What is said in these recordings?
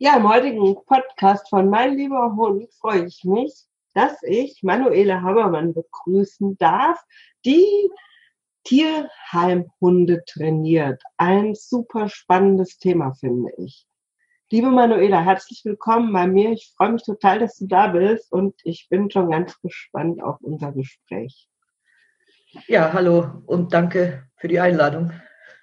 Ja, im heutigen Podcast von Mein lieber Hund freue ich mich, dass ich Manuela Hammermann begrüßen darf, die Tierheimhunde trainiert. Ein super spannendes Thema, finde ich. Liebe Manuela, herzlich willkommen bei mir. Ich freue mich total, dass du da bist und ich bin schon ganz gespannt auf unser Gespräch. Ja, hallo und danke für die Einladung.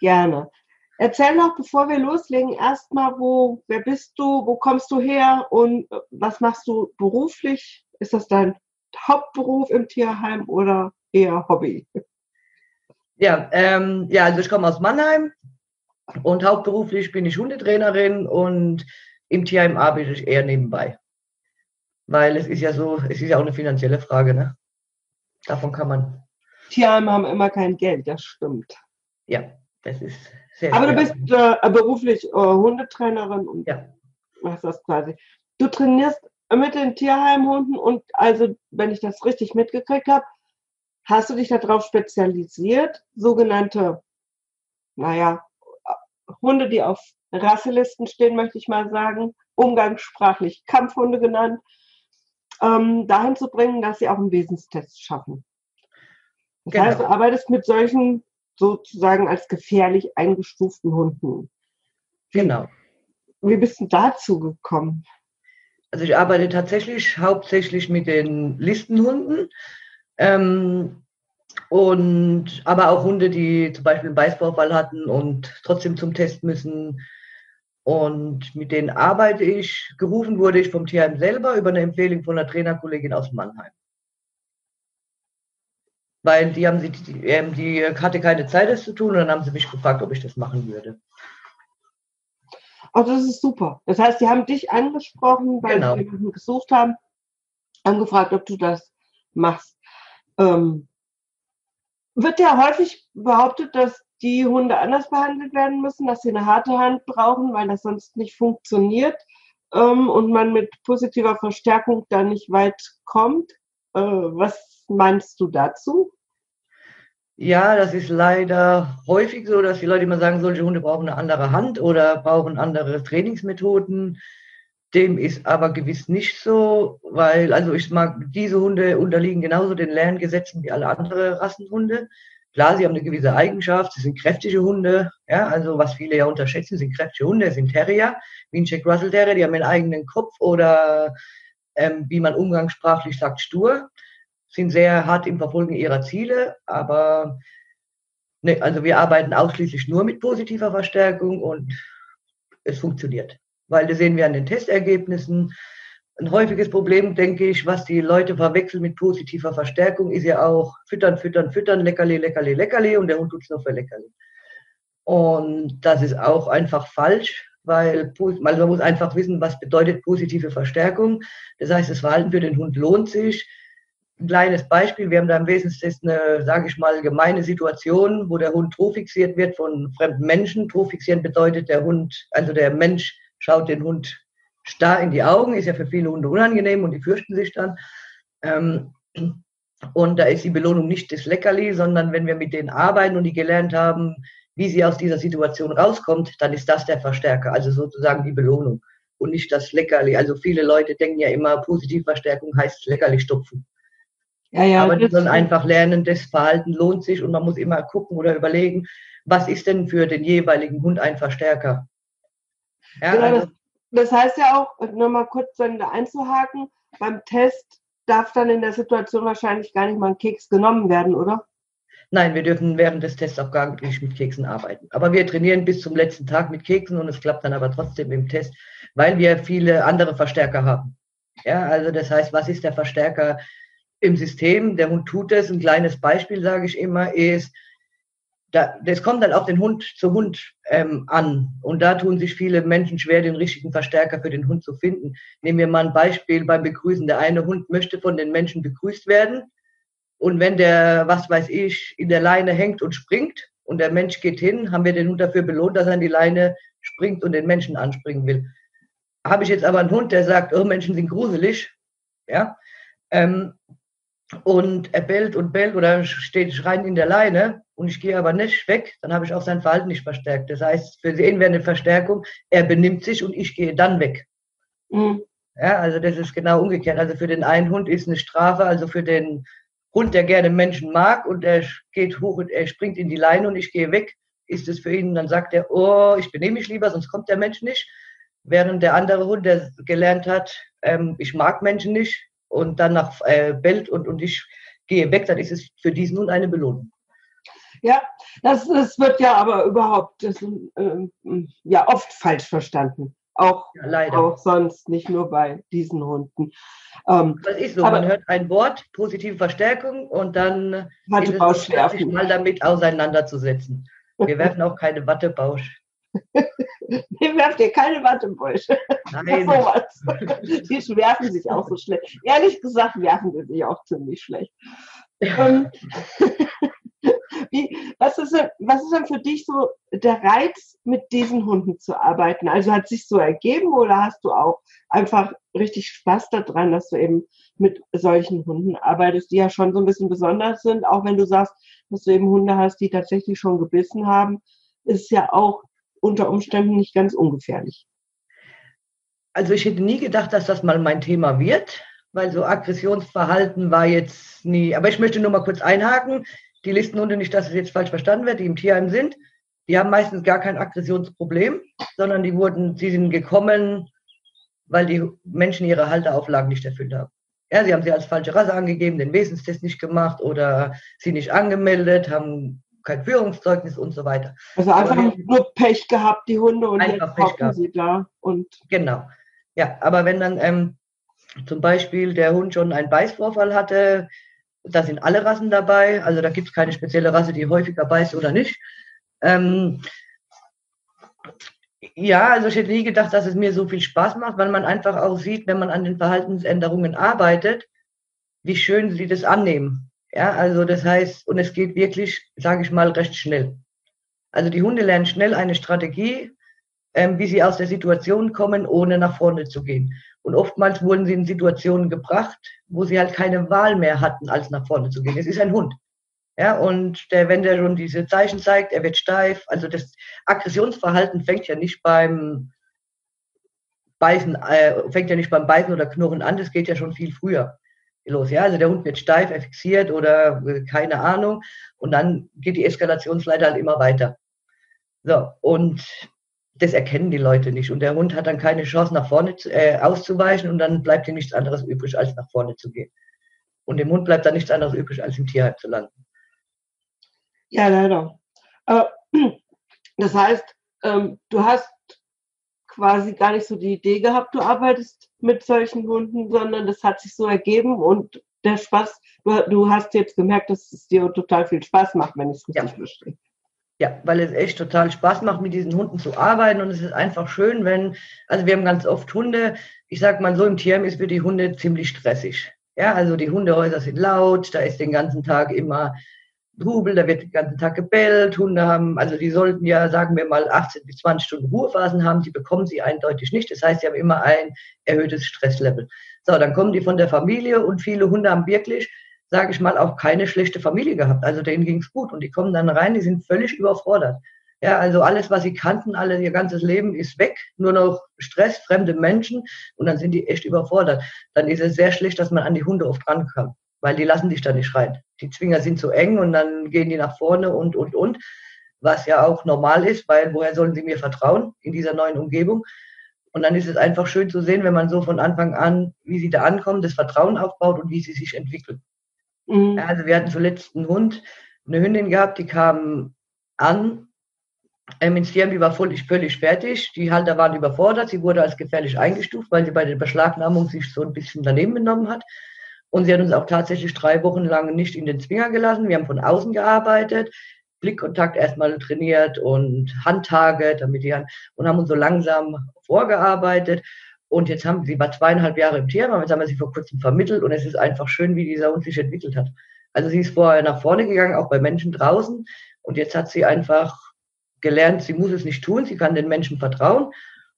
Gerne. Erzähl noch, bevor wir loslegen, erstmal, wo, wer bist du, wo kommst du her und äh, was machst du beruflich? Ist das dein Hauptberuf im Tierheim oder eher Hobby? Ja, ähm, ja, also ich komme aus Mannheim und hauptberuflich bin ich Hundetrainerin und im Tierheim arbeite ich eher nebenbei. Weil es ist ja so, es ist ja auch eine finanzielle Frage, ne? Davon kann man. Tierheime haben immer kein Geld, das stimmt. Ja, das ist sehr Aber schwer. du bist äh, beruflich äh, Hundetrainerin und ja. machst das quasi. Du trainierst mit den Tierheimhunden und also, wenn ich das richtig mitgekriegt habe, hast du dich darauf spezialisiert, sogenannte, naja, Hunde, die auf Rasselisten stehen, möchte ich mal sagen, umgangssprachlich Kampfhunde genannt, ähm, dahin zu bringen, dass sie auch einen Wesenstest schaffen. Das genau. heißt, du arbeitest mit solchen sozusagen als gefährlich eingestuften Hunden. Genau. Wie bist du dazu gekommen? Also ich arbeite tatsächlich hauptsächlich mit den Listenhunden. Ähm, und aber auch Hunde, die zum Beispiel einen Beißvorfall hatten und trotzdem zum Test müssen. Und mit denen arbeite ich. Gerufen wurde ich vom Tierheim selber über eine Empfehlung von einer Trainerkollegin aus Mannheim weil die haben sie, die, ähm, die hatte keine Zeit, das zu tun, und dann haben sie mich gefragt, ob ich das machen würde. Also das ist super. Das heißt, sie haben dich angesprochen, weil genau. sie jemanden gesucht haben, angefragt, ob du das machst. Ähm, wird ja häufig behauptet, dass die Hunde anders behandelt werden müssen, dass sie eine harte Hand brauchen, weil das sonst nicht funktioniert ähm, und man mit positiver Verstärkung da nicht weit kommt. Äh, was meinst du dazu? Ja, das ist leider häufig so, dass die Leute immer sagen, solche Hunde brauchen eine andere Hand oder brauchen andere Trainingsmethoden. Dem ist aber gewiss nicht so, weil, also ich mag, diese Hunde unterliegen genauso den Lerngesetzen wie alle anderen Rassenhunde. Klar, sie haben eine gewisse Eigenschaft, sie sind kräftige Hunde, ja, also was viele ja unterschätzen, sind kräftige Hunde, sind Terrier, wie ein Jack Russell Terrier, die haben einen eigenen Kopf oder ähm, wie man umgangssprachlich sagt, stur sind sehr hart im Verfolgen ihrer Ziele, aber ne, also wir arbeiten ausschließlich nur mit positiver Verstärkung und es funktioniert. Weil das sehen wir an den Testergebnissen. Ein häufiges Problem, denke ich, was die Leute verwechseln mit positiver Verstärkung, ist ja auch füttern, füttern, füttern, leckerli, leckerli, leckerli und der Hund tut es nur für leckerli. Und das ist auch einfach falsch, weil also man muss einfach wissen, was bedeutet positive Verstärkung. Das heißt, das Verhalten für den Hund lohnt sich ein kleines Beispiel. Wir haben da im Wesentlichen eine, sage ich mal, gemeine Situation, wo der Hund trofixiert wird von fremden Menschen. Trofixieren bedeutet, der Hund, also der Mensch schaut den Hund starr in die Augen, ist ja für viele Hunde unangenehm und die fürchten sich dann. Ähm, und da ist die Belohnung nicht das Leckerli, sondern wenn wir mit denen arbeiten und die gelernt haben, wie sie aus dieser Situation rauskommt, dann ist das der Verstärker, also sozusagen die Belohnung und nicht das Leckerli. Also viele Leute denken ja immer, Positivverstärkung heißt Leckerli stopfen. Ja, ja, Aber die sollen einfach lernen, das Verhalten lohnt sich und man muss immer gucken oder überlegen, was ist denn für den jeweiligen Hund ein Verstärker. Ja, genau, also, das, das, heißt ja auch, nochmal kurz dann einzuhaken, beim Test darf dann in der Situation wahrscheinlich gar nicht mal ein Keks genommen werden, oder? Nein, wir dürfen während des Tests auch gar nicht mit Keksen arbeiten. Aber wir trainieren bis zum letzten Tag mit Keksen und es klappt dann aber trotzdem im Test, weil wir viele andere Verstärker haben. Ja, also das heißt, was ist der Verstärker im System, der Hund tut es. Ein kleines Beispiel, sage ich immer, ist, da, das kommt dann auf den Hund zu Hund ähm, an. Und da tun sich viele Menschen schwer, den richtigen Verstärker für den Hund zu finden. Nehmen wir mal ein Beispiel beim Begrüßen. Der eine Hund möchte von den Menschen begrüßt werden. Und wenn der, was weiß ich, in der Leine hängt und springt und der Mensch geht hin, haben wir den Hund dafür belohnt, dass er in die Leine springt und den Menschen anspringen will. Habe ich jetzt aber einen Hund, der sagt, oh, Menschen sind gruselig, ja, ähm, und er bellt und bellt oder steht schreien in der Leine und ich gehe aber nicht weg, dann habe ich auch sein Verhalten nicht verstärkt. Das heißt, für ihn wäre eine Verstärkung, er benimmt sich und ich gehe dann weg. Mhm. Ja, also das ist genau umgekehrt. Also für den einen Hund ist eine Strafe, also für den Hund, der gerne Menschen mag und er geht hoch und er springt in die Leine und ich gehe weg, ist es für ihn, dann sagt er, oh, ich benehme mich lieber, sonst kommt der Mensch nicht. Während der andere Hund, der gelernt hat, ähm, ich mag Menschen nicht und dann nach äh, bellt und, und ich gehe weg, dann ist es für diesen Hund eine Belohnung. Ja, das, das wird ja aber überhaupt das, äh, ja oft falsch verstanden. Auch, ja, auch sonst, nicht nur bei diesen Hunden. Ähm, das ist so, aber, man hört ein Wort, positive Verstärkung und dann Wattebausch werfen. mal damit auseinanderzusetzen. Wir werfen auch keine Wattebausch. Ihr werft ihr keine Wattebäusche. Nein. Die werfen sich auch so schlecht. Ehrlich gesagt werfen sie sich auch ziemlich schlecht. Ähm, wie, was, ist denn, was ist denn für dich so der Reiz, mit diesen Hunden zu arbeiten? Also hat es sich so ergeben oder hast du auch einfach richtig Spaß daran, dass du eben mit solchen Hunden arbeitest, die ja schon so ein bisschen besonders sind, auch wenn du sagst, dass du eben Hunde hast, die tatsächlich schon gebissen haben, ist ja auch unter Umständen nicht ganz ungefährlich. Also ich hätte nie gedacht, dass das mal mein Thema wird, weil so Aggressionsverhalten war jetzt nie. Aber ich möchte nur mal kurz einhaken die Listenhunde, nicht, dass es jetzt falsch verstanden wird, die im Tierheim sind, die haben meistens gar kein Aggressionsproblem, sondern die wurden, sie sind gekommen, weil die Menschen ihre Halteauflagen nicht erfüllt haben. Ja, sie haben sie als falsche Rasse angegeben, den Wesenstest nicht gemacht oder sie nicht angemeldet, haben kein Führungszeugnis und so weiter. Also einfach aber nur Pech gehabt, die Hunde, und einfach jetzt Pech sie da. Und genau. Ja, aber wenn dann ähm, zum Beispiel der Hund schon einen Beißvorfall hatte, da sind alle Rassen dabei, also da gibt es keine spezielle Rasse, die häufiger beißt oder nicht. Ähm, ja, also ich hätte nie gedacht, dass es mir so viel Spaß macht, weil man einfach auch sieht, wenn man an den Verhaltensänderungen arbeitet, wie schön sie das annehmen. Ja, also das heißt, und es geht wirklich, sage ich mal, recht schnell. Also die Hunde lernen schnell eine Strategie, ähm, wie sie aus der Situation kommen, ohne nach vorne zu gehen. Und oftmals wurden sie in Situationen gebracht, wo sie halt keine Wahl mehr hatten, als nach vorne zu gehen. Es ist ein Hund. Ja, und der, wenn der schon diese Zeichen zeigt, er wird steif. Also das Aggressionsverhalten fängt ja nicht beim Beißen, äh, fängt ja nicht beim Beißen oder Knurren an, das geht ja schon viel früher los. Ja, also der Hund wird steif, er fixiert oder äh, keine Ahnung. Und dann geht die Eskalationsleiter halt immer weiter. So, und das erkennen die Leute nicht. Und der Hund hat dann keine Chance, nach vorne äh, auszuweichen und dann bleibt ihm nichts anderes übrig, als nach vorne zu gehen. Und dem Hund bleibt dann nichts anderes übrig, als im Tierheim zu landen. Ja, leider. Aber das heißt, ähm, du hast quasi gar nicht so die Idee gehabt, du arbeitest mit solchen Hunden, sondern das hat sich so ergeben und der Spaß, du, du hast jetzt gemerkt, dass es dir total viel Spaß macht, wenn ich es richtig ja. verstehe. Ja, weil es echt total Spaß macht, mit diesen Hunden zu arbeiten und es ist einfach schön, wenn, also wir haben ganz oft Hunde, ich sag mal so im Tierheim ist für die Hunde ziemlich stressig. Ja, also die Hundehäuser sind laut, da ist den ganzen Tag immer Rubel, da wird den ganzen Tag gebellt, Hunde haben, also die sollten ja, sagen wir mal, 18 bis 20 Stunden Ruhephasen haben, die bekommen sie eindeutig nicht. Das heißt, sie haben immer ein erhöhtes Stresslevel. So, dann kommen die von der Familie und viele Hunde haben wirklich sage ich mal, auch keine schlechte Familie gehabt. Also denen ging es gut und die kommen dann rein, die sind völlig überfordert. Ja, also alles, was sie kannten, alles ihr ganzes Leben ist weg, nur noch Stress, fremde Menschen und dann sind die echt überfordert. Dann ist es sehr schlecht, dass man an die Hunde oft rankommt, weil die lassen sich da nicht rein. Die Zwinger sind zu eng und dann gehen die nach vorne und, und, und, was ja auch normal ist, weil woher sollen sie mir vertrauen in dieser neuen Umgebung? Und dann ist es einfach schön zu sehen, wenn man so von Anfang an, wie sie da ankommen, das Vertrauen aufbaut und wie sie sich entwickeln. Mhm. Also wir hatten zuletzt einen Hund, eine Hündin gehabt, die kam an ähm, ins Tierheim, die war völlig, völlig fertig. Die Halter waren überfordert. Sie wurde als gefährlich eingestuft, weil sie bei der Beschlagnahmung sich so ein bisschen daneben benommen hat. Und sie hat uns auch tatsächlich drei Wochen lang nicht in den Zwinger gelassen. Wir haben von außen gearbeitet, Blickkontakt erstmal trainiert und Handtage, damit die Hand, und haben uns so langsam vorgearbeitet. Und jetzt haben sie war zweieinhalb Jahre im Tierheim, jetzt haben wir sie vor kurzem vermittelt und es ist einfach schön, wie dieser Hund sich entwickelt hat. Also sie ist vorher nach vorne gegangen, auch bei Menschen draußen. Und jetzt hat sie einfach gelernt, sie muss es nicht tun, sie kann den Menschen vertrauen.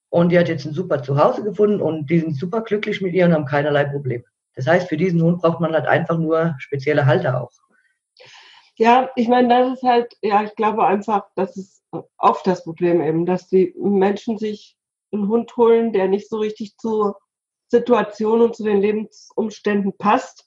Und die hat jetzt ein super Zuhause gefunden und die sind super glücklich mit ihr und haben keinerlei Probleme. Das heißt, für diesen Hund braucht man halt einfach nur spezielle Halter auch. Ja, ich meine, das ist halt, ja, ich glaube einfach, das ist oft das Problem eben, dass die Menschen sich einen Hund holen, der nicht so richtig zur Situation und zu den Lebensumständen passt.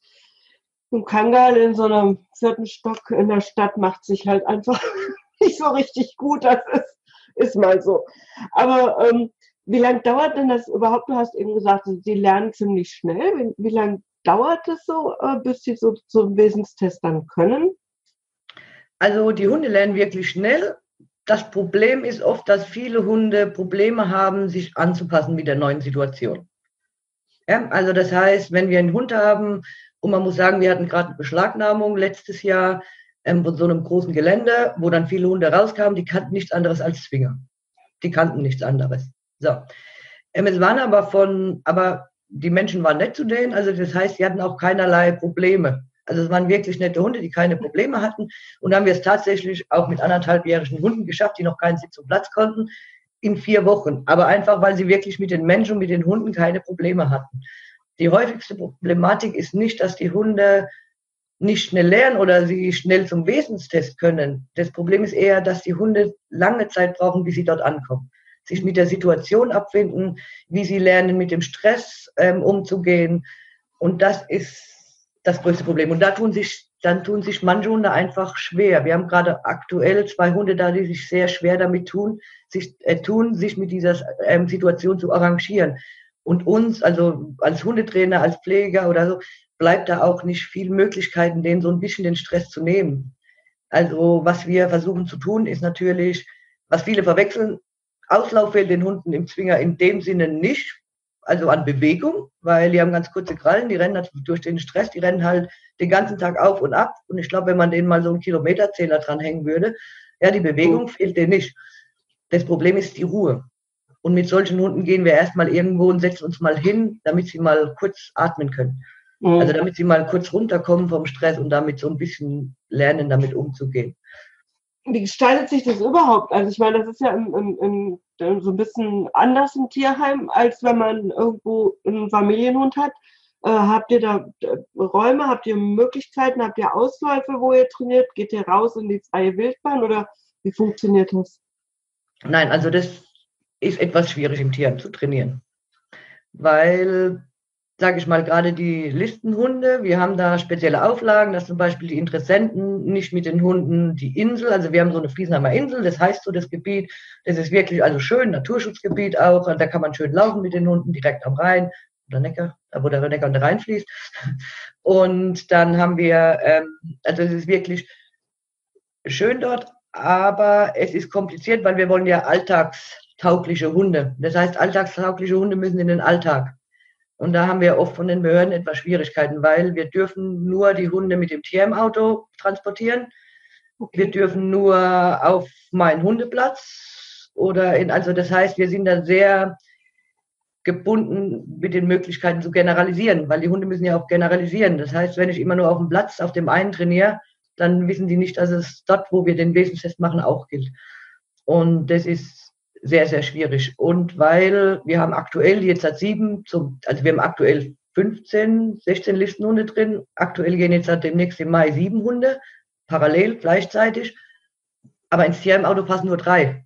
Und Kangal in so einem vierten Stock in der Stadt macht sich halt einfach nicht so richtig gut. Das ist, ist mal so. Aber ähm, wie lange dauert denn das überhaupt? Du hast eben gesagt, sie lernen ziemlich schnell. Wie, wie lange dauert es so, äh, bis sie so zum Wesenstest dann können? Also die Hunde lernen wirklich schnell. Das Problem ist oft, dass viele Hunde Probleme haben, sich anzupassen mit der neuen Situation. Ja, also das heißt, wenn wir einen Hund haben, und man muss sagen, wir hatten gerade eine Beschlagnahmung letztes Jahr ähm, von so einem großen Gelände, wo dann viele Hunde rauskamen, die kannten nichts anderes als Zwinger. Die kannten nichts anderes. So. Ähm, es waren aber von, aber die Menschen waren nett zu denen, also das heißt, sie hatten auch keinerlei Probleme. Also es waren wirklich nette Hunde, die keine Probleme hatten. Und haben wir es tatsächlich auch mit anderthalbjährigen Hunden geschafft, die noch keinen Sitz und Platz konnten, in vier Wochen. Aber einfach, weil sie wirklich mit den Menschen und mit den Hunden keine Probleme hatten. Die häufigste Problematik ist nicht, dass die Hunde nicht schnell lernen oder sie schnell zum Wesenstest können. Das Problem ist eher, dass die Hunde lange Zeit brauchen, bis sie dort ankommen. Sich mit der Situation abfinden, wie sie lernen, mit dem Stress ähm, umzugehen. Und das ist das größte Problem. Und da tun sich, dann tun sich manche Hunde einfach schwer. Wir haben gerade aktuell zwei Hunde da, die sich sehr schwer damit tun, sich, äh, tun, sich mit dieser ähm, Situation zu arrangieren. Und uns, also als Hundetrainer, als Pfleger oder so, bleibt da auch nicht viel Möglichkeiten, denen so ein bisschen den Stress zu nehmen. Also was wir versuchen zu tun, ist natürlich, was viele verwechseln, Auslauf fehlt den Hunden im Zwinger in dem Sinne nicht, also an Bewegung, weil die haben ganz kurze Krallen, die rennen durch den Stress, die rennen halt den ganzen Tag auf und ab. Und ich glaube, wenn man denen mal so einen Kilometerzähler dranhängen würde, ja, die Bewegung fehlt denen nicht. Das Problem ist die Ruhe. Und mit solchen Hunden gehen wir erstmal irgendwo und setzen uns mal hin, damit sie mal kurz atmen können. Mhm. Also damit sie mal kurz runterkommen vom Stress und damit so ein bisschen lernen, damit umzugehen wie gestaltet sich das überhaupt? Also ich meine, das ist ja im, im, im, so ein bisschen anders im Tierheim, als wenn man irgendwo einen Familienhund hat. Äh, habt ihr da äh, Räume, habt ihr Möglichkeiten, habt ihr Ausläufe, wo ihr trainiert? Geht ihr raus in die freie Wildbahn oder wie funktioniert das? Nein, also das ist etwas schwierig im Tierheim zu trainieren, weil sage ich mal, gerade die Listenhunde. Wir haben da spezielle Auflagen, dass zum Beispiel die Interessenten nicht mit den Hunden die Insel, also wir haben so eine Fliesenheimer Insel, das heißt so das Gebiet, das ist wirklich also schön, Naturschutzgebiet auch, da kann man schön laufen mit den Hunden direkt am Rhein oder Neckar, da wo der Neckar und der Rhein fließt. Und dann haben wir, ähm, also es ist wirklich schön dort, aber es ist kompliziert, weil wir wollen ja alltagstaugliche Hunde. Das heißt, alltagstaugliche Hunde müssen in den Alltag. Und da haben wir oft von den Behörden etwas Schwierigkeiten, weil wir dürfen nur die Hunde mit dem TM-Auto transportieren. Okay. Wir dürfen nur auf meinen Hundeplatz oder in, also das heißt, wir sind da sehr gebunden mit den Möglichkeiten zu generalisieren, weil die Hunde müssen ja auch generalisieren. Das heißt, wenn ich immer nur auf dem Platz auf dem einen trainiere, dann wissen die nicht, dass es dort, wo wir den Wesenstest machen, auch gilt. Und das ist sehr, sehr schwierig. Und weil wir haben aktuell jetzt seit sieben, zum, also wir haben aktuell 15, 16 Listenhunde drin. Aktuell gehen jetzt seit demnächst im Mai sieben Hunde, parallel, gleichzeitig. Aber ins Tierheim-Auto passen nur drei.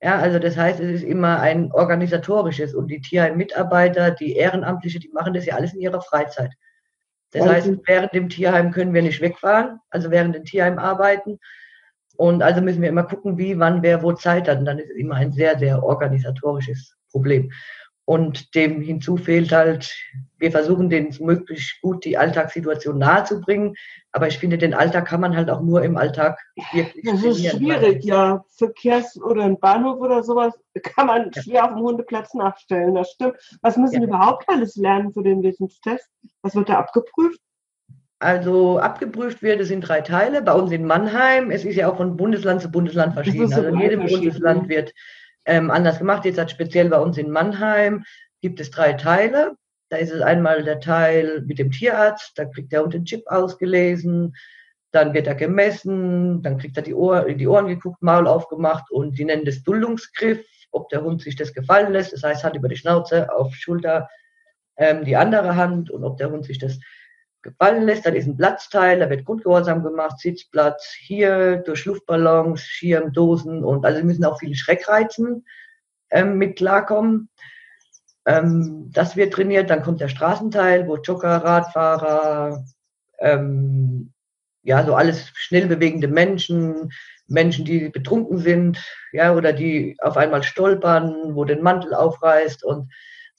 Ja, also das heißt, es ist immer ein organisatorisches und die Tierheim-Mitarbeiter, die Ehrenamtliche, die machen das ja alles in ihrer Freizeit. Das heißt, während dem Tierheim können wir nicht wegfahren, also während dem Tierheim arbeiten. Und also müssen wir immer gucken, wie, wann, wer, wo Zeit hat. Und dann ist es immer ein sehr, sehr organisatorisches Problem. Und dem hinzu fehlt halt, wir versuchen denen möglichst gut die Alltagssituation nahezubringen. Aber ich finde, den Alltag kann man halt auch nur im Alltag wirklich Das ist schwierig, ja. Verkehrs- oder ein Bahnhof oder sowas kann man ja. schwer auf dem Hundeplatz nachstellen. Das stimmt. Was müssen ja. wir überhaupt alles lernen für den Wissenstest? Was wird da abgeprüft? Also abgeprüft wird, es sind drei Teile. Bei uns in Mannheim, es ist ja auch von Bundesland zu Bundesland verschieden. Also in jedem Bundesland wird ähm, anders gemacht. Jetzt hat speziell bei uns in Mannheim gibt es drei Teile. Da ist es einmal der Teil mit dem Tierarzt, da kriegt der Hund den Chip ausgelesen, dann wird er gemessen, dann kriegt er die, Ohr, die Ohren geguckt, Maul aufgemacht und die nennen das Duldungsgriff, ob der Hund sich das gefallen lässt. Das heißt, Hand über die Schnauze, auf Schulter ähm, die andere Hand und ob der Hund sich das gefallen lässt. Dann ist ein Platzteil, da wird Grundgehorsam gemacht, Sitzplatz hier, durch Luftballons, Schirm, Dosen und also müssen auch viele Schreckreizen ähm, mit klarkommen. Ähm, das wird trainiert, dann kommt der Straßenteil, wo Jogger, Radfahrer, ähm, ja, so alles schnell bewegende Menschen, Menschen, die betrunken sind, ja, oder die auf einmal stolpern, wo den Mantel aufreißt und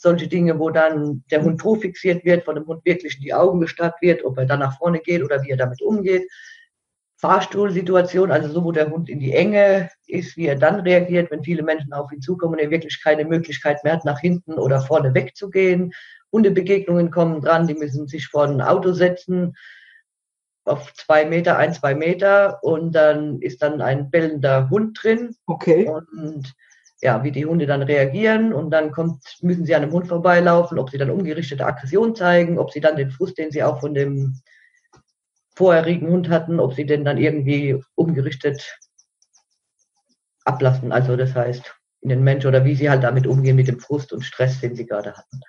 solche Dinge, wo dann der Hund so fixiert wird, von dem Hund wirklich in die Augen gestarrt wird, ob er dann nach vorne geht oder wie er damit umgeht. Fahrstuhlsituation, also so, wo der Hund in die Enge ist, wie er dann reagiert, wenn viele Menschen auf ihn zukommen und er wirklich keine Möglichkeit mehr hat, nach hinten oder vorne wegzugehen. Hundebegegnungen kommen dran, die müssen sich vor ein Auto setzen, auf zwei Meter, ein, zwei Meter und dann ist dann ein bellender Hund drin. Okay. Und ja, wie die Hunde dann reagieren und dann kommt, müssen sie an einem Hund vorbeilaufen, ob sie dann umgerichtete Aggression zeigen, ob sie dann den Frust, den sie auch von dem vorherigen Hund hatten, ob sie den dann irgendwie umgerichtet ablassen. Also das heißt, in den Mensch oder wie sie halt damit umgehen mit dem Frust und Stress, den sie gerade hatten.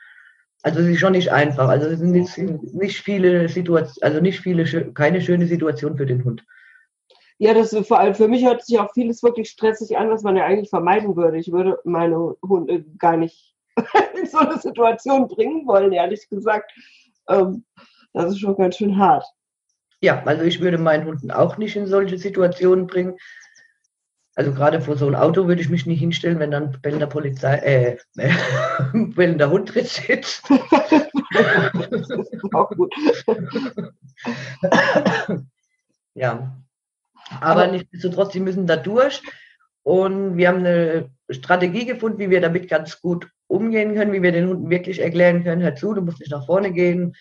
Also es ist schon nicht einfach. Also es sind nicht, nicht viele Situationen, also nicht viele, keine schöne Situation für den Hund. Ja, das ist vor allem für mich hört sich auch vieles wirklich stressig an, was man ja eigentlich vermeiden würde. Ich würde meine Hunde gar nicht in so eine Situation bringen wollen, ehrlich gesagt. Ähm, das ist schon ganz schön hart. Ja, also ich würde meinen Hunden auch nicht in solche Situationen bringen. Also gerade vor so einem Auto würde ich mich nicht hinstellen, wenn dann bellender Polizei, äh, äh bellender Hund drin sitzt. auch gut. ja, aber nichtsdestotrotz, sie müssen da durch. Und wir haben eine Strategie gefunden, wie wir damit ganz gut umgehen können, wie wir den Hunden wirklich erklären können, hör zu, du musst nicht nach vorne gehen,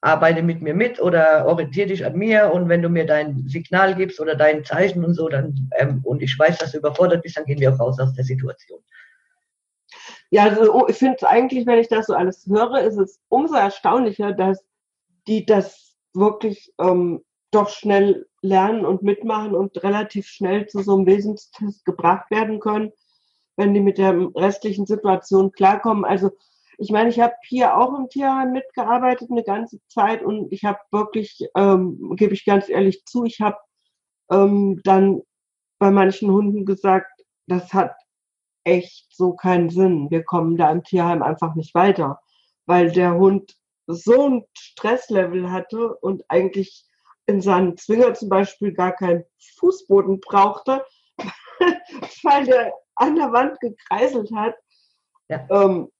arbeite mit mir mit oder orientiere dich an mir und wenn du mir dein Signal gibst oder dein Zeichen und so, dann ähm, und ich weiß, dass du überfordert bist, dann gehen wir auch raus aus der Situation. Ja, also oh, ich finde eigentlich, wenn ich das so alles höre, ist es umso erstaunlicher, dass die das wirklich ähm, doch schnell lernen und mitmachen und relativ schnell zu so einem Wesenstest gebracht werden können, wenn die mit der restlichen Situation klarkommen. Also ich meine, ich habe hier auch im Tierheim mitgearbeitet eine ganze Zeit und ich habe wirklich, ähm, gebe ich ganz ehrlich zu, ich habe ähm, dann bei manchen Hunden gesagt, das hat echt so keinen Sinn. Wir kommen da im Tierheim einfach nicht weiter, weil der Hund so ein Stresslevel hatte und eigentlich in seinem Zwinger zum Beispiel gar keinen Fußboden brauchte, weil der an der Wand gekreiselt hat. Ja. Ähm,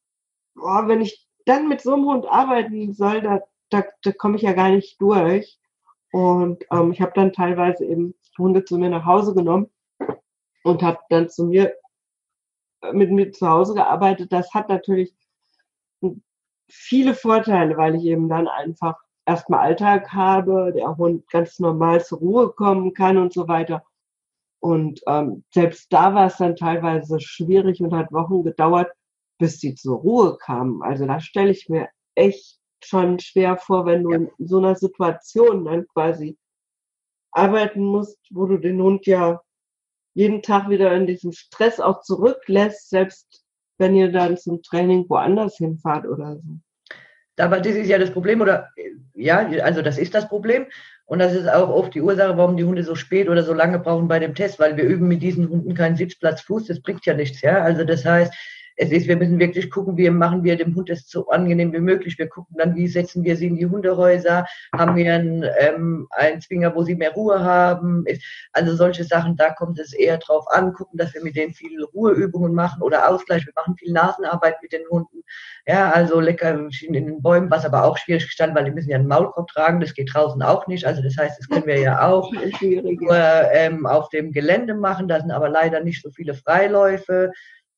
boah, wenn ich dann mit so einem Hund arbeiten soll, da, da, da komme ich ja gar nicht durch. Und ähm, ich habe dann teilweise eben Hunde zu mir nach Hause genommen und habe dann zu mir äh, mit mir zu Hause gearbeitet. Das hat natürlich viele Vorteile, weil ich eben dann einfach erstmal Alltag habe, der Hund ganz normal zur Ruhe kommen kann und so weiter. Und ähm, selbst da war es dann teilweise schwierig und hat Wochen gedauert, bis sie zur Ruhe kamen. Also da stelle ich mir echt schon schwer vor, wenn du in so einer Situation dann quasi arbeiten musst, wo du den Hund ja jeden Tag wieder in diesen Stress auch zurücklässt, selbst wenn ihr dann zum Training woanders hinfahrt oder so. Aber das ist ja das Problem, oder ja, also das ist das Problem. Und das ist auch oft die Ursache, warum die Hunde so spät oder so lange brauchen bei dem Test, weil wir üben mit diesen Hunden keinen Sitzplatz Fuß, das bringt ja nichts, ja. Also das heißt, es ist, wir müssen wirklich gucken, wie machen wir dem Hund es so angenehm wie möglich. Wir gucken dann, wie setzen wir sie in die Hundehäuser, haben wir einen, ähm, einen Zwinger, wo sie mehr Ruhe haben. Also solche Sachen, da kommt es eher drauf an, gucken, dass wir mit denen viele Ruheübungen machen oder Ausgleich. Wir machen viel Nasenarbeit mit den Hunden. Ja, also lecker in den Bäumen, was aber auch schwierig gestanden, weil die müssen ja einen Maulkorb tragen, das geht draußen auch nicht. Also das heißt, das können wir ja auch nur ähm, auf dem Gelände machen. Da sind aber leider nicht so viele Freiläufe.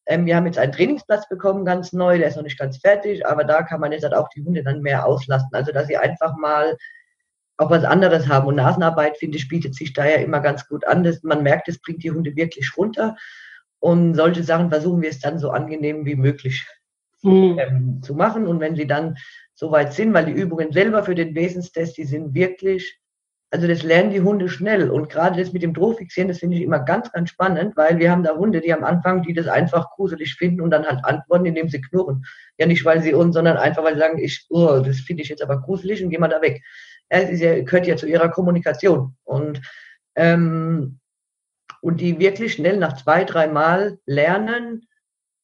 Ähm, wir haben jetzt einen Trainingsplatz bekommen, ganz neu, der ist noch nicht ganz fertig, aber da kann man jetzt halt auch die Hunde dann mehr auslasten. Also dass sie einfach mal auch was anderes haben. Und Nasenarbeit, finde ich, bietet sich da ja immer ganz gut an. Das, man merkt, es bringt die Hunde wirklich runter. Und solche Sachen versuchen wir es dann so angenehm wie möglich mhm. ähm, zu machen. Und wenn sie dann soweit sind, weil die Übungen selber für den Wesenstest, die sind wirklich, also das lernen die Hunde schnell. Und gerade das mit dem Drohfixieren, das finde ich immer ganz, ganz spannend, weil wir haben da Hunde, die am Anfang, die das einfach gruselig finden und dann halt antworten, indem sie knurren. Ja, nicht weil sie uns, sondern einfach, weil sie sagen, ich, oh, das finde ich jetzt aber gruselig und geh mal da weg. Es ja, gehört ja zu ihrer Kommunikation. Und, ähm, und die wirklich schnell nach zwei, drei Mal lernen,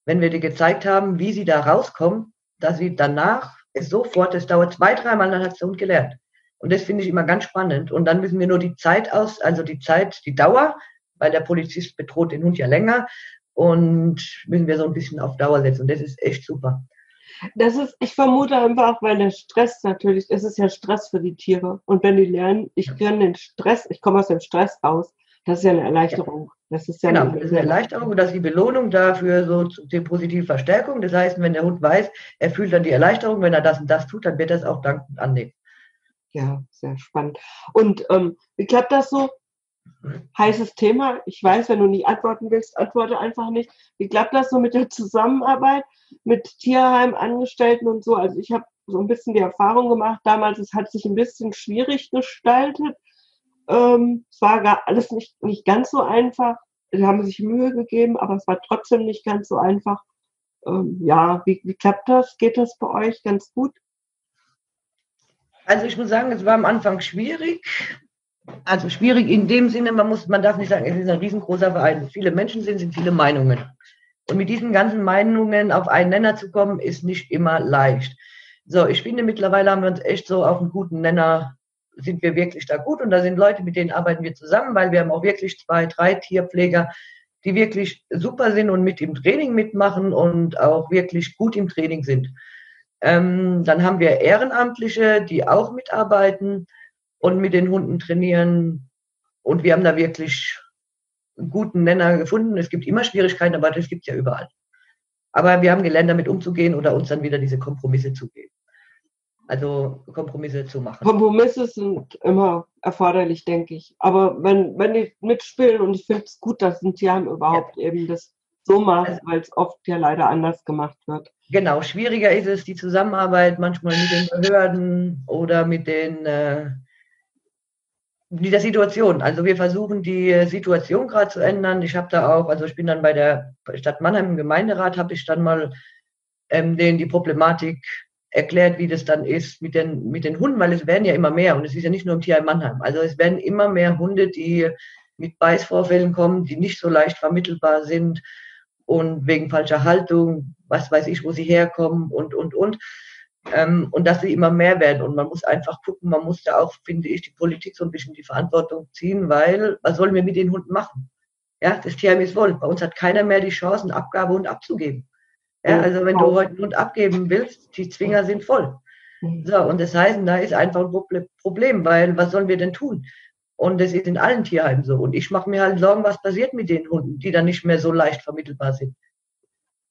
wenn wir dir gezeigt haben, wie sie da rauskommen, dass sie danach sofort, es dauert zwei, drei Mal, dann hat der Hund gelernt. Und das finde ich immer ganz spannend. Und dann müssen wir nur die Zeit aus, also die Zeit, die Dauer, weil der Polizist bedroht den Hund ja länger und müssen wir so ein bisschen auf Dauer setzen. Und das ist echt super. Das ist, ich vermute einfach, weil der Stress natürlich, es ist ja Stress für die Tiere. Und wenn die lernen, ich kann den Stress, ich komme aus dem Stress raus, das ist ja eine Erleichterung. Das ist ja genau, eine, das ist eine Erleichterung und das ist die Belohnung dafür, so die positive Verstärkung. Das heißt, wenn der Hund weiß, er fühlt dann die Erleichterung, wenn er das und das tut, dann wird er es auch dankend annehmen. Ja, sehr spannend. Und ähm, wie klappt das so? Heißes Thema. Ich weiß, wenn du nicht antworten willst, antworte einfach nicht. Wie klappt das so mit der Zusammenarbeit mit Tierheimangestellten und so? Also ich habe so ein bisschen die Erfahrung gemacht damals, es hat sich ein bisschen schwierig gestaltet. Ähm, es war gar alles nicht, nicht ganz so einfach. Sie haben sich Mühe gegeben, aber es war trotzdem nicht ganz so einfach. Ähm, ja, wie, wie klappt das? Geht das bei euch ganz gut? Also ich muss sagen, es war am Anfang schwierig. Also schwierig in dem Sinne, man muss, man darf nicht sagen, es ist ein riesengroßer Verein. Viele Menschen sind, sind viele Meinungen. Und mit diesen ganzen Meinungen auf einen Nenner zu kommen, ist nicht immer leicht. So, ich finde, mittlerweile haben wir uns echt so auf einen guten Nenner, sind wir wirklich da gut. Und da sind Leute, mit denen arbeiten wir zusammen, weil wir haben auch wirklich zwei, drei Tierpfleger, die wirklich super sind und mit im Training mitmachen und auch wirklich gut im Training sind. Ähm, dann haben wir Ehrenamtliche, die auch mitarbeiten und mit den Hunden trainieren. Und wir haben da wirklich einen guten Nenner gefunden. Es gibt immer Schwierigkeiten, aber das gibt es ja überall. Aber wir haben gelernt, damit umzugehen oder uns dann wieder diese Kompromisse zu geben. Also Kompromisse zu machen. Kompromisse sind immer erforderlich, denke ich. Aber wenn, wenn die mitspielen und ich finde es gut, dass ein Tierheim überhaupt ja. eben das so macht, also, weil es oft ja leider anders gemacht wird. Genau, schwieriger ist es die Zusammenarbeit manchmal mit den Behörden oder mit den äh, mit der Situation. Also wir versuchen die Situation gerade zu ändern. Ich habe da auch, also ich bin dann bei der Stadt Mannheim im Gemeinderat, habe ich dann mal ähm, denen die Problematik erklärt, wie das dann ist mit den, mit den Hunden, weil es werden ja immer mehr und es ist ja nicht nur im Tierheim Mannheim. Also es werden immer mehr Hunde, die mit Beißvorfällen kommen, die nicht so leicht vermittelbar sind und wegen falscher Haltung, was weiß ich, wo sie herkommen und, und, und. Ähm, und dass sie immer mehr werden. Und man muss einfach gucken, man muss da auch, finde ich, die Politik so ein bisschen die Verantwortung ziehen, weil was sollen wir mit den Hunden machen? Ja, das Tierheim ist voll. Bei uns hat keiner mehr die Chancen, Abgabe und abzugeben. Ja, also wenn du heute einen Hund abgeben willst, die Zwinger sind voll. Mhm. So, und das heißt, da ist einfach ein Problem, weil was sollen wir denn tun? Und das ist in allen Tierheimen so. Und ich mache mir halt Sorgen, was passiert mit den Hunden, die dann nicht mehr so leicht vermittelbar sind.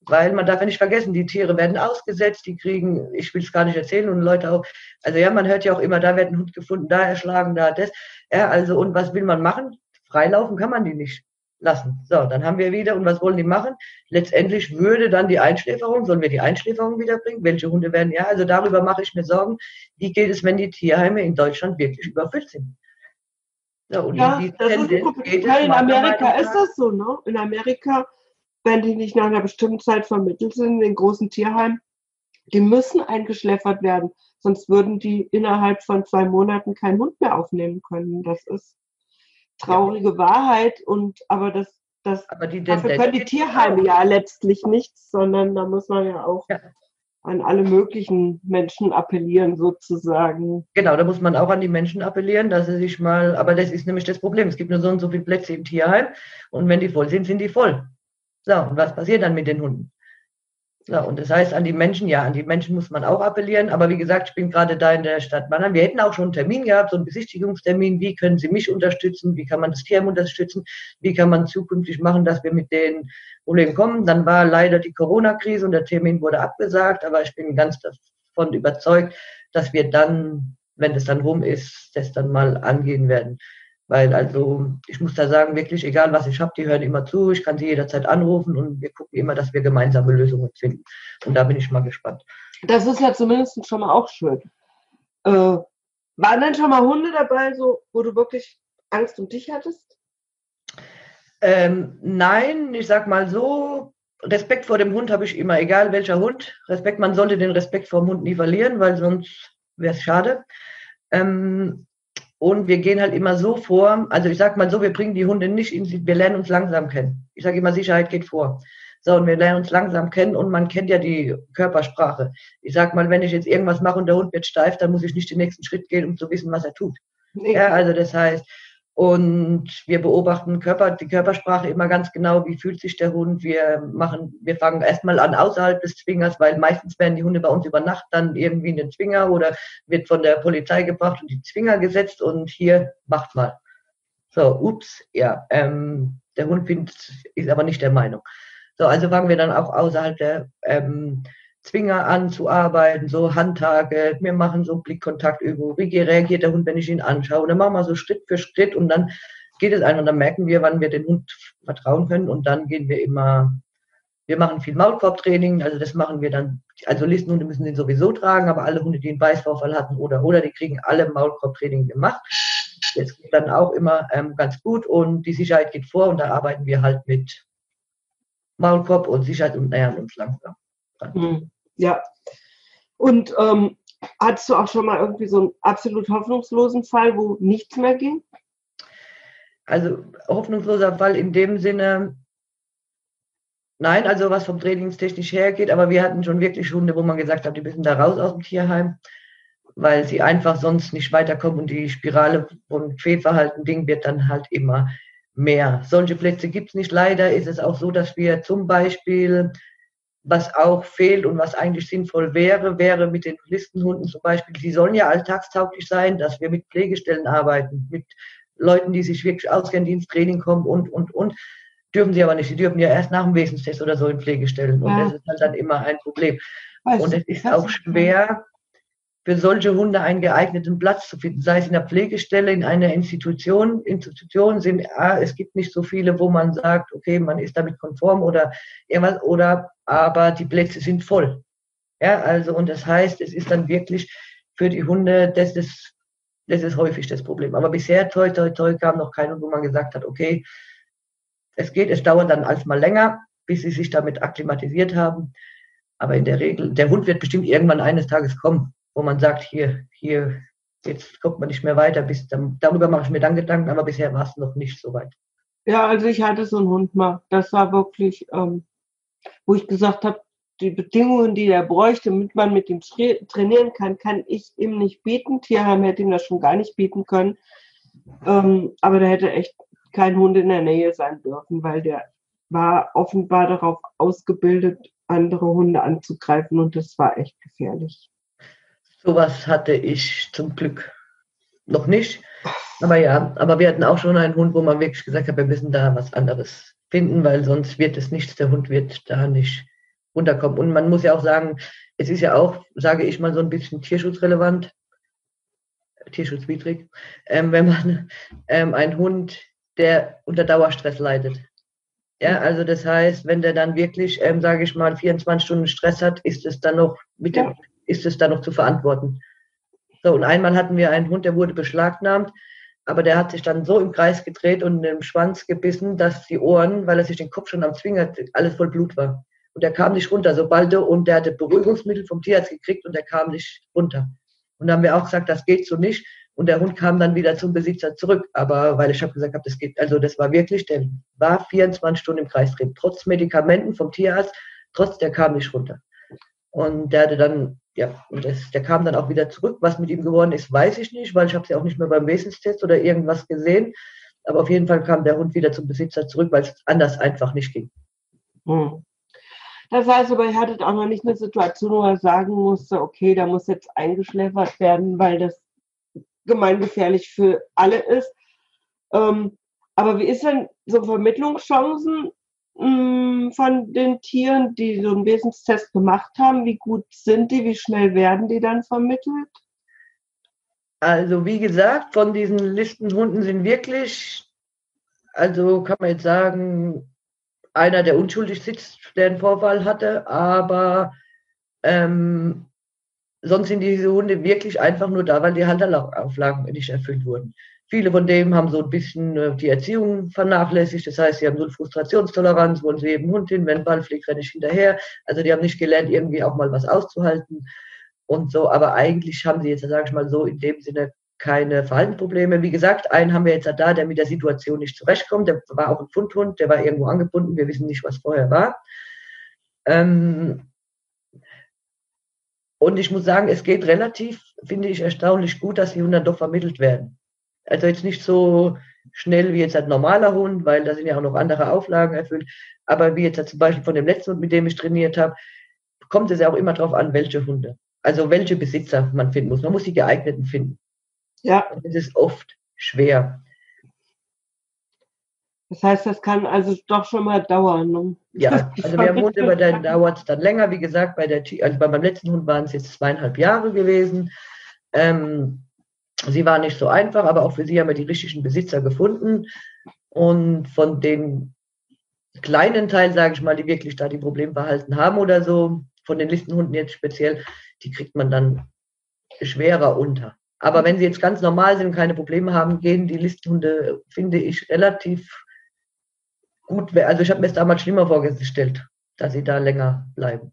Weil man darf ja nicht vergessen, die Tiere werden ausgesetzt, die kriegen, ich will es gar nicht erzählen und Leute auch, also ja, man hört ja auch immer, da wird ein Hund gefunden, da erschlagen, da das. Ja, also und was will man machen? Freilaufen kann man die nicht lassen. So, dann haben wir wieder, und was wollen die machen? Letztendlich würde dann die Einschläferung, sollen wir die Einschläferung wiederbringen? Welche Hunde werden, ja, also darüber mache ich mir Sorgen. Wie geht es, wenn die Tierheime in Deutschland wirklich überfüllt sind? Ja, und ja, in, das ist in Amerika ist das so, ne? In Amerika wenn die nicht nach einer bestimmten Zeit vermittelt sind in den großen Tierheimen, die müssen eingeschläfert werden. Sonst würden die innerhalb von zwei Monaten keinen Hund mehr aufnehmen können. Das ist traurige ja. Wahrheit. Und aber das, das aber die dafür können die Tierheime ja letztlich nichts, sondern da muss man ja auch ja. An alle möglichen Menschen appellieren, sozusagen. Genau, da muss man auch an die Menschen appellieren, dass sie sich mal, aber das ist nämlich das Problem. Es gibt nur so und so viele Plätze im Tierheim und wenn die voll sind, sind die voll. So, und was passiert dann mit den Hunden? So, und das heißt, an die Menschen, ja, an die Menschen muss man auch appellieren. Aber wie gesagt, ich bin gerade da in der Stadt Mannheim. Wir hätten auch schon einen Termin gehabt, so einen Besichtigungstermin. Wie können Sie mich unterstützen? Wie kann man das Tierheim unterstützen? Wie kann man zukünftig machen, dass wir mit den Problemen kommen? Dann war leider die Corona-Krise und der Termin wurde abgesagt. Aber ich bin ganz davon überzeugt, dass wir dann wenn das dann rum ist, das dann mal angehen werden. Weil also, ich muss da sagen, wirklich, egal was ich habe, die hören immer zu, ich kann sie jederzeit anrufen und wir gucken immer, dass wir gemeinsame Lösungen finden. Und da bin ich mal gespannt. Das ist ja zumindest schon mal auch schön. Äh, waren denn schon mal Hunde dabei, so, wo du wirklich Angst um dich hattest? Ähm, nein, ich sag mal so, Respekt vor dem Hund habe ich immer, egal welcher Hund. Respekt, man sollte den Respekt vor dem Hund nie verlieren, weil sonst wäre es schade. Ähm, und wir gehen halt immer so vor, also ich sage mal so, wir bringen die Hunde nicht in, wir lernen uns langsam kennen. Ich sage immer, Sicherheit geht vor. So, und wir lernen uns langsam kennen und man kennt ja die Körpersprache. Ich sag mal, wenn ich jetzt irgendwas mache und der Hund wird steif, dann muss ich nicht den nächsten Schritt gehen, um zu wissen, was er tut. Nee. Ja, also das heißt, und wir beobachten Körper, die Körpersprache immer ganz genau, wie fühlt sich der Hund. Wir machen, wir fangen erstmal an außerhalb des Zwingers, weil meistens werden die Hunde bei uns über Nacht dann irgendwie in den Zwinger oder wird von der Polizei gebracht und die Zwinger gesetzt und hier macht mal. So, ups, ja, ähm, der Hund findet, ist aber nicht der Meinung. So, also fangen wir dann auch außerhalb der ähm, Zwinger anzuarbeiten, so Handtage, wir machen so Blickkontaktübungen, wie reagiert der Hund, wenn ich ihn anschaue. Dann machen wir so Schritt für Schritt und dann geht es ein und dann merken wir, wann wir den Hund vertrauen können und dann gehen wir immer, wir machen viel Maulkorbtraining, also das machen wir dann, also Listenhunde müssen den sowieso tragen, aber alle Hunde, die einen Beißvorfall hatten oder oder, die kriegen alle Maulkorbtraining gemacht. Das geht dann auch immer ähm, ganz gut und die Sicherheit geht vor und da arbeiten wir halt mit Maulkorb und Sicherheit und nähern uns langsam. Mhm. Ja. Und ähm, hattest du auch schon mal irgendwie so einen absolut hoffnungslosen Fall, wo nichts mehr ging? Also hoffnungsloser Fall in dem Sinne, nein, also was vom trainingstechnisch hergeht, aber wir hatten schon wirklich Hunde, wo man gesagt hat, die müssen da raus aus dem Tierheim, weil sie einfach sonst nicht weiterkommen und die Spirale von Fehlverhalten Ding wird dann halt immer mehr. Solche Plätze gibt es nicht. Leider ist es auch so, dass wir zum Beispiel was auch fehlt und was eigentlich sinnvoll wäre, wäre mit den Listenhunden zum Beispiel, die sollen ja alltagstauglich sein, dass wir mit Pflegestellen arbeiten, mit Leuten, die sich wirklich auskennen, die ins Training kommen und, und, und. Dürfen sie aber nicht. Sie dürfen ja erst nach dem Wesenstest oder so in Pflegestellen. Und ja. das ist halt dann immer ein Problem. Weiß, und es ist auch schwer, für solche Hunde einen geeigneten Platz zu finden, sei es in der Pflegestelle, in einer Institution. Institutionen sind, ah, es gibt nicht so viele, wo man sagt, okay, man ist damit konform oder irgendwas, oder aber die Plätze sind voll. Ja, also, und das heißt, es ist dann wirklich für die Hunde, das ist, das ist häufig das Problem. Aber bisher, toi, toi, toi, kam noch keiner, wo man gesagt hat, okay, es geht, es dauert dann als mal länger, bis sie sich damit akklimatisiert haben. Aber in der Regel, der Hund wird bestimmt irgendwann eines Tages kommen wo man sagt, hier, hier, jetzt kommt man nicht mehr weiter. Bis, dann, darüber mache ich mir dann Gedanken, aber bisher war es noch nicht so weit. Ja, also ich hatte so einen Hund mal. Das war wirklich, ähm, wo ich gesagt habe, die Bedingungen, die er bräuchte, damit man mit ihm trainieren kann, kann ich ihm nicht bieten. Tierheim hätte ihm das schon gar nicht bieten können. Ähm, aber da hätte echt kein Hund in der Nähe sein dürfen, weil der war offenbar darauf ausgebildet, andere Hunde anzugreifen und das war echt gefährlich. Sowas hatte ich zum Glück noch nicht. Aber ja, aber wir hatten auch schon einen Hund, wo man wirklich gesagt hat, wir müssen da was anderes finden, weil sonst wird es nichts. Der Hund wird da nicht runterkommen. Und man muss ja auch sagen, es ist ja auch, sage ich mal, so ein bisschen tierschutzrelevant, tierschutzwidrig, ähm, wenn man ähm, einen Hund, der unter Dauerstress leidet. Ja, also das heißt, wenn der dann wirklich, ähm, sage ich mal, 24 Stunden Stress hat, ist es dann noch mit dem ist es dann noch zu verantworten. So, und einmal hatten wir einen Hund, der wurde beschlagnahmt, aber der hat sich dann so im Kreis gedreht und im Schwanz gebissen, dass die Ohren, weil er sich den Kopf schon am Zwinger, alles voll Blut war. Und er kam nicht runter, sobald er, und der hatte Beruhigungsmittel vom Tierarzt gekriegt und er kam nicht runter. Und da haben wir auch gesagt, das geht so nicht. Und der Hund kam dann wieder zum Besitzer zurück. Aber weil ich habe gesagt habe, das geht, also das war wirklich, der war 24 Stunden im Kreis drin, trotz Medikamenten vom Tierarzt, trotz der kam nicht runter. Und der hatte dann ja, und das, der kam dann auch wieder zurück. Was mit ihm geworden ist, weiß ich nicht, weil ich habe es ja auch nicht mehr beim Wesenstest oder irgendwas gesehen. Aber auf jeden Fall kam der Hund wieder zum Besitzer zurück, weil es anders einfach nicht ging. Hm. Das heißt aber, ihr hattet auch noch nicht eine Situation, wo er sagen musste, okay, da muss jetzt eingeschläfert werden, weil das gemeingefährlich für alle ist. Ähm, aber wie ist denn so Vermittlungschancen von den Tieren, die so einen Wesenstest gemacht haben? Wie gut sind die? Wie schnell werden die dann vermittelt? Also wie gesagt, von diesen Listenhunden sind wirklich, also kann man jetzt sagen, einer, der unschuldig sitzt, der einen Vorfall hatte, aber ähm, sonst sind diese Hunde wirklich einfach nur da, weil die Halterauflagen nicht erfüllt wurden. Viele von denen haben so ein bisschen äh, die Erziehung vernachlässigt. Das heißt, sie haben null Frustrationstoleranz, wollen sie eben Hund hin, wenn Ball fliegt, renne ich hinterher. Also die haben nicht gelernt, irgendwie auch mal was auszuhalten und so. Aber eigentlich haben sie jetzt, sage ich mal so, in dem Sinne keine Verhaltensprobleme. Wie gesagt, einen haben wir jetzt da, der mit der Situation nicht zurechtkommt. Der war auch ein Fundhund, der war irgendwo angebunden. Wir wissen nicht, was vorher war. Ähm, und ich muss sagen, es geht relativ, finde ich, erstaunlich gut, dass die Hunde doch vermittelt werden. Also jetzt nicht so schnell wie jetzt ein normaler Hund, weil da sind ja auch noch andere Auflagen erfüllt. Aber wie jetzt zum Beispiel von dem letzten Hund, mit dem ich trainiert habe, kommt es ja auch immer darauf an, welche Hunde. Also welche Besitzer man finden muss. Man muss die geeigneten finden. Ja. Und es ist oft schwer. Das heißt, das kann also doch schon mal dauern. Ne? Ja, also wir haben Hunde, bei denen dauert es dann länger. Wie gesagt, bei der, also bei meinem letzten Hund waren es jetzt zweieinhalb Jahre gewesen. Ähm, sie war nicht so einfach, aber auch für sie haben wir die richtigen Besitzer gefunden. Und von den kleinen Teil, sage ich mal, die wirklich da die Problemverhalten haben oder so, von den Listenhunden jetzt speziell, die kriegt man dann schwerer unter. Aber wenn sie jetzt ganz normal sind und keine Probleme haben, gehen die Listenhunde, finde ich, relativ gut. Also ich habe mir es damals schlimmer vorgestellt, dass sie da länger bleiben.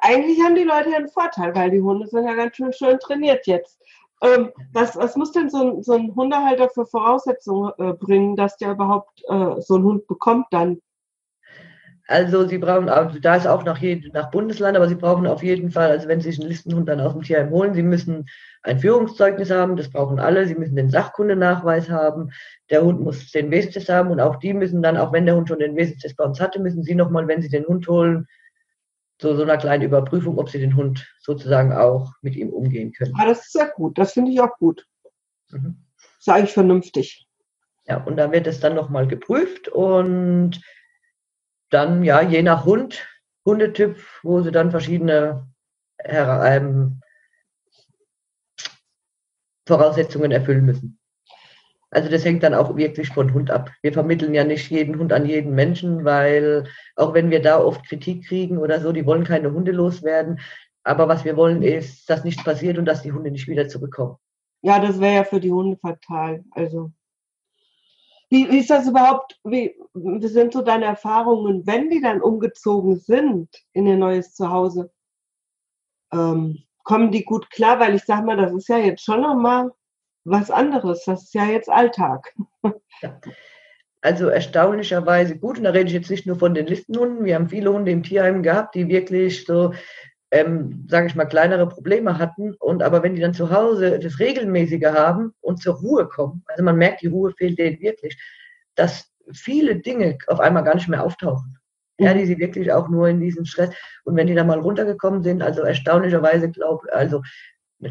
Eigentlich haben die Leute ja einen Vorteil, weil die Hunde sind ja ganz schön schön trainiert jetzt. Ähm, was, was muss denn so ein, so ein Hundehalter für Voraussetzungen äh, bringen, dass der überhaupt äh, so einen Hund bekommt dann? Also sie brauchen, also da ist auch nach, jedem, nach Bundesland, aber sie brauchen auf jeden Fall, also wenn sie sich einen Listenhund dann aus dem Tierheim holen, sie müssen ein Führungszeugnis haben, das brauchen alle, sie müssen den Sachkundenachweis haben, der Hund muss den Wesenstest haben und auch die müssen dann, auch wenn der Hund schon den Wesenstest bei uns hatte, müssen sie nochmal, wenn sie den Hund holen, zu so einer kleinen Überprüfung, ob sie den Hund sozusagen auch mit ihm umgehen können. Ah, das ist sehr gut, das finde ich auch gut. Mhm. Ist eigentlich vernünftig. Ja, und da wird es dann nochmal geprüft und dann, ja, je nach Hund, Hundetyp, wo sie dann verschiedene ähm, Voraussetzungen erfüllen müssen. Also das hängt dann auch wirklich von Hund ab. Wir vermitteln ja nicht jeden Hund an jeden Menschen, weil auch wenn wir da oft Kritik kriegen oder so, die wollen keine Hunde loswerden. Aber was wir wollen ist, dass nichts passiert und dass die Hunde nicht wieder zurückkommen. Ja, das wäre ja für die Hunde fatal. Also wie, wie ist das überhaupt? Wie, wie sind so deine Erfahrungen, wenn die dann umgezogen sind in ihr neues Zuhause? Ähm, kommen die gut klar? Weil ich sag mal, das ist ja jetzt schon nochmal was anderes. Das ist ja jetzt Alltag. Ja. Also erstaunlicherweise gut. Und da rede ich jetzt nicht nur von den Listenhunden. Wir haben viele Hunde im Tierheim gehabt, die wirklich so, ähm, sage ich mal, kleinere Probleme hatten. Und aber wenn die dann zu Hause das Regelmäßige haben und zur Ruhe kommen, also man merkt, die Ruhe fehlt denen wirklich, dass viele Dinge auf einmal gar nicht mehr auftauchen. Ja, die sie wirklich auch nur in diesem Stress. Und wenn die dann mal runtergekommen sind, also erstaunlicherweise glaube, also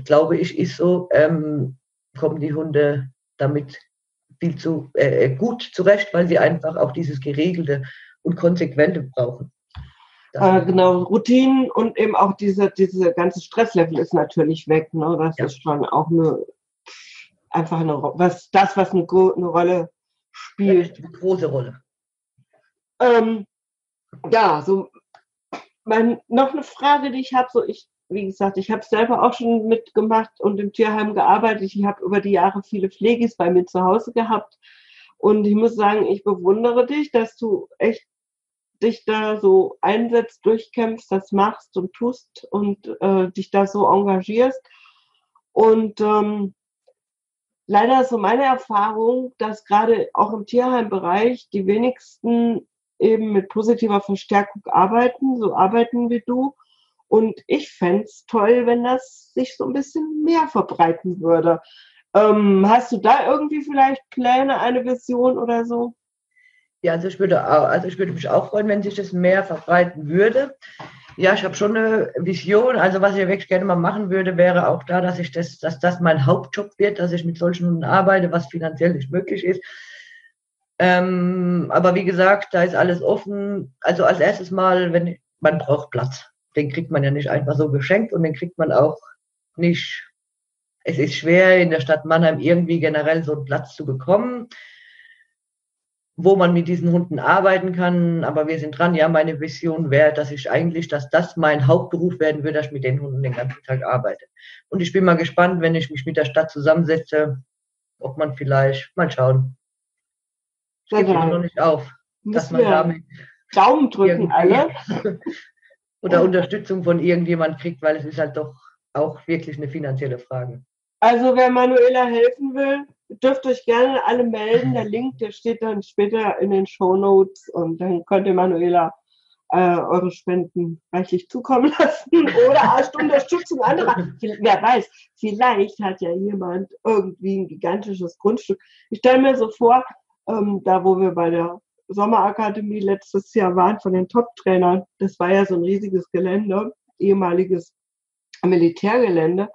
glaube ich, ist so, ähm, kommen die Hunde damit viel zu äh, äh, gut zurecht, weil sie einfach auch dieses geregelte und konsequente brauchen. Äh, genau, Routinen und eben auch diese, diese ganze Stresslevel ist natürlich weg. Ne? Das ja. ist schon auch eine einfach eine was das, was eine, eine Rolle spielt. Eine große Rolle. Ähm, ja, so mein, noch eine Frage, die ich habe, so ich wie gesagt, ich habe selber auch schon mitgemacht und im Tierheim gearbeitet. Ich habe über die Jahre viele Pflegis bei mir zu Hause gehabt. Und ich muss sagen, ich bewundere dich, dass du echt dich da so einsetzt, durchkämpfst, das machst und tust und äh, dich da so engagierst. Und ähm, leider ist so meine Erfahrung, dass gerade auch im Tierheimbereich die wenigsten eben mit positiver Verstärkung arbeiten, so arbeiten wie du. Und ich fände es toll, wenn das sich so ein bisschen mehr verbreiten würde. Ähm, hast du da irgendwie vielleicht Pläne, eine Vision oder so? Ja, also ich würde, auch, also ich würde mich auch freuen, wenn sich das mehr verbreiten würde. Ja, ich habe schon eine Vision. Also was ich wirklich gerne mal machen würde, wäre auch da, dass ich das, dass das mein Hauptjob wird, dass ich mit solchen arbeite, was finanziell nicht möglich ist. Ähm, aber wie gesagt, da ist alles offen. Also als erstes mal, wenn man braucht Platz den kriegt man ja nicht einfach so geschenkt und den kriegt man auch nicht es ist schwer, in der Stadt Mannheim irgendwie generell so einen Platz zu bekommen, wo man mit diesen Hunden arbeiten kann. Aber wir sind dran. Ja, meine Vision wäre, dass ich eigentlich, dass das mein Hauptberuf werden würde, dass ich mit den Hunden den ganzen Tag arbeite. Und ich bin mal gespannt, wenn ich mich mit der Stadt zusammensetze, ob man vielleicht mal schauen. Ich gebe noch nicht auf, dass man damit Daumen drücken alle. oder Unterstützung von irgendjemand kriegt, weil es ist halt doch auch wirklich eine finanzielle Frage. Also wer Manuela helfen will, dürft euch gerne alle melden. Der Link, der steht dann später in den Show Notes und dann könnt ihr Manuela äh, eure Spenden reichlich zukommen lassen oder als Unterstützung anderer. Wer weiß, vielleicht hat ja jemand irgendwie ein gigantisches Grundstück. Ich stelle mir so vor, ähm, da wo wir bei der Sommerakademie letztes Jahr waren von den Top-Trainern, das war ja so ein riesiges Gelände, ehemaliges Militärgelände.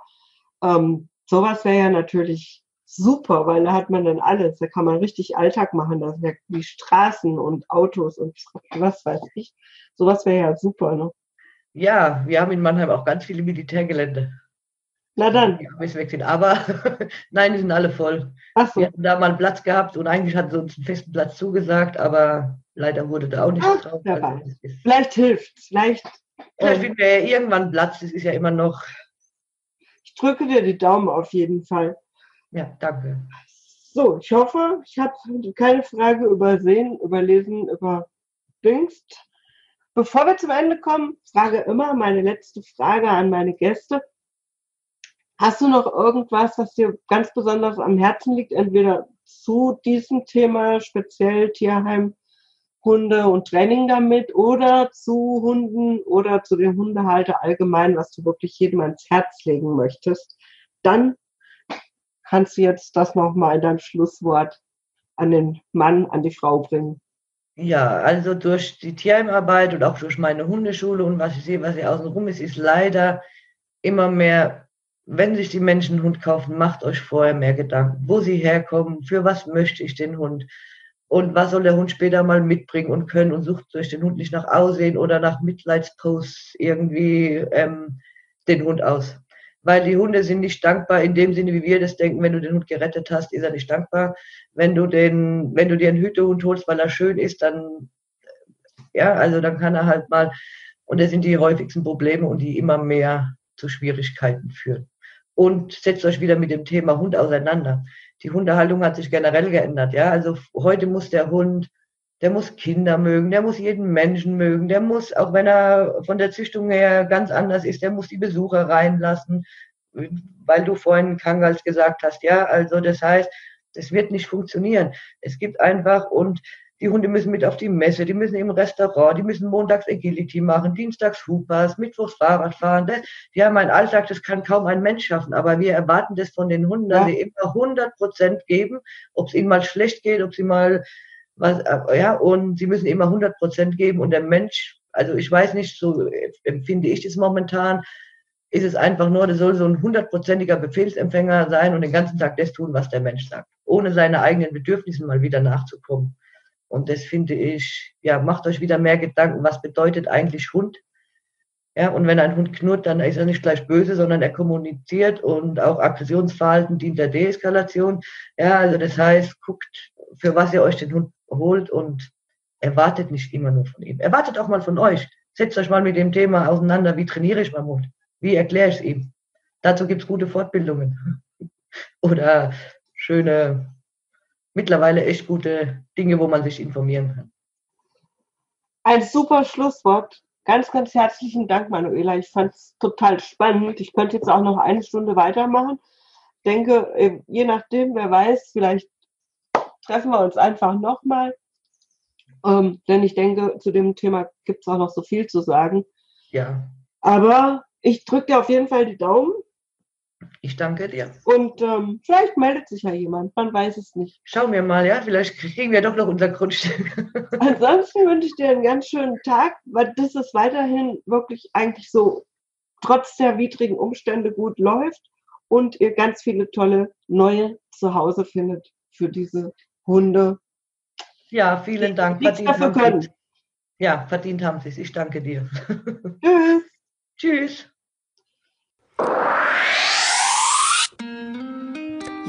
Ähm, sowas wäre ja natürlich super, weil da hat man dann alles. Da kann man richtig Alltag machen. Da sind ja die Straßen und Autos und was weiß ich. Sowas wäre ja super, ne? Ja, wir haben in Mannheim auch ganz viele Militärgelände. Na dann. Die Amis weg sind. Aber nein, die sind alle voll. Ach so. Wir hatten da mal einen Platz gehabt und eigentlich hatten sie uns einen festen Platz zugesagt, aber leider wurde da auch nicht Ach, drauf. Also vielleicht hilft Vielleicht, vielleicht ähm, finden wir ja irgendwann Platz. Das ist ja immer noch. Ich drücke dir die Daumen auf jeden Fall. Ja, danke. So, ich hoffe, ich habe keine Frage übersehen, überlesen, überdingst. Bevor wir zum Ende kommen, frage immer meine letzte Frage an meine Gäste. Hast du noch irgendwas, was dir ganz besonders am Herzen liegt, entweder zu diesem Thema, speziell Tierheim, Hunde und Training damit oder zu Hunden oder zu den Hundehalter allgemein, was du wirklich jedem ans Herz legen möchtest? Dann kannst du jetzt das nochmal in deinem Schlusswort an den Mann, an die Frau bringen. Ja, also durch die Tierheimarbeit und auch durch meine Hundeschule und was ich sehe, was hier außen rum ist, ist leider immer mehr wenn sich die Menschen einen Hund kaufen, macht euch vorher mehr Gedanken, wo sie herkommen, für was möchte ich den Hund und was soll der Hund später mal mitbringen und können und sucht euch den Hund nicht nach Aussehen oder nach Mitleidsposts irgendwie ähm, den Hund aus. Weil die Hunde sind nicht dankbar in dem Sinne, wie wir das denken. Wenn du den Hund gerettet hast, ist er nicht dankbar. Wenn du den, wenn du dir einen Hütehund holst, weil er schön ist, dann, ja, also dann kann er halt mal, und das sind die häufigsten Probleme und die immer mehr zu Schwierigkeiten führen und setzt euch wieder mit dem Thema Hund auseinander. Die Hundehaltung hat sich generell geändert. Ja, also heute muss der Hund, der muss Kinder mögen, der muss jeden Menschen mögen, der muss, auch wenn er von der Züchtung her ganz anders ist, der muss die Besucher reinlassen, weil du vorhin Kangals gesagt hast. Ja, also das heißt, das wird nicht funktionieren. Es gibt einfach und die Hunde müssen mit auf die Messe, die müssen im Restaurant, die müssen montags Agility machen, dienstags Hoopers, mittwochs Fahrrad fahren. Das, die haben einen Alltag, das kann kaum ein Mensch schaffen. Aber wir erwarten das von den Hunden, dass ja. sie immer 100 Prozent geben, ob es ihnen mal schlecht geht, ob sie mal was, äh, ja, und sie müssen immer 100 Prozent geben. Und der Mensch, also ich weiß nicht, so empfinde ich das momentan, ist es einfach nur, das soll so ein hundertprozentiger Befehlsempfänger sein und den ganzen Tag das tun, was der Mensch sagt, ohne seine eigenen Bedürfnisse mal wieder nachzukommen. Und das finde ich, ja, macht euch wieder mehr Gedanken, was bedeutet eigentlich Hund? Ja, und wenn ein Hund knurrt, dann ist er nicht gleich böse, sondern er kommuniziert und auch Aggressionsverhalten dient der Deeskalation. Ja, also das heißt, guckt, für was ihr euch den Hund holt und erwartet nicht immer nur von ihm. Erwartet auch mal von euch. Setzt euch mal mit dem Thema auseinander, wie trainiere ich meinen Hund? Wie erkläre ich es ihm? Dazu gibt es gute Fortbildungen oder schöne mittlerweile echt gute Dinge, wo man sich informieren kann. Ein super Schlusswort. Ganz, ganz herzlichen Dank, Manuela. Ich fand es total spannend. Ich könnte jetzt auch noch eine Stunde weitermachen. Denke, äh, je nachdem, wer weiß, vielleicht treffen wir uns einfach nochmal. Ähm, denn ich denke, zu dem Thema gibt es auch noch so viel zu sagen. Ja. Aber ich drücke dir auf jeden Fall die Daumen. Ich danke dir. Und ähm, vielleicht meldet sich ja jemand, man weiß es nicht. Schauen wir mal, ja, vielleicht kriegen wir doch noch unser Grundstück. Ansonsten wünsche ich dir einen ganz schönen Tag, weil das ist weiterhin wirklich eigentlich so trotz der widrigen Umstände gut läuft und ihr ganz viele tolle neue Zuhause findet für diese Hunde. Ja, vielen Dank. Die verdient dafür können. Ja, verdient haben sie es. Ich danke dir. Tschüss. Tschüss.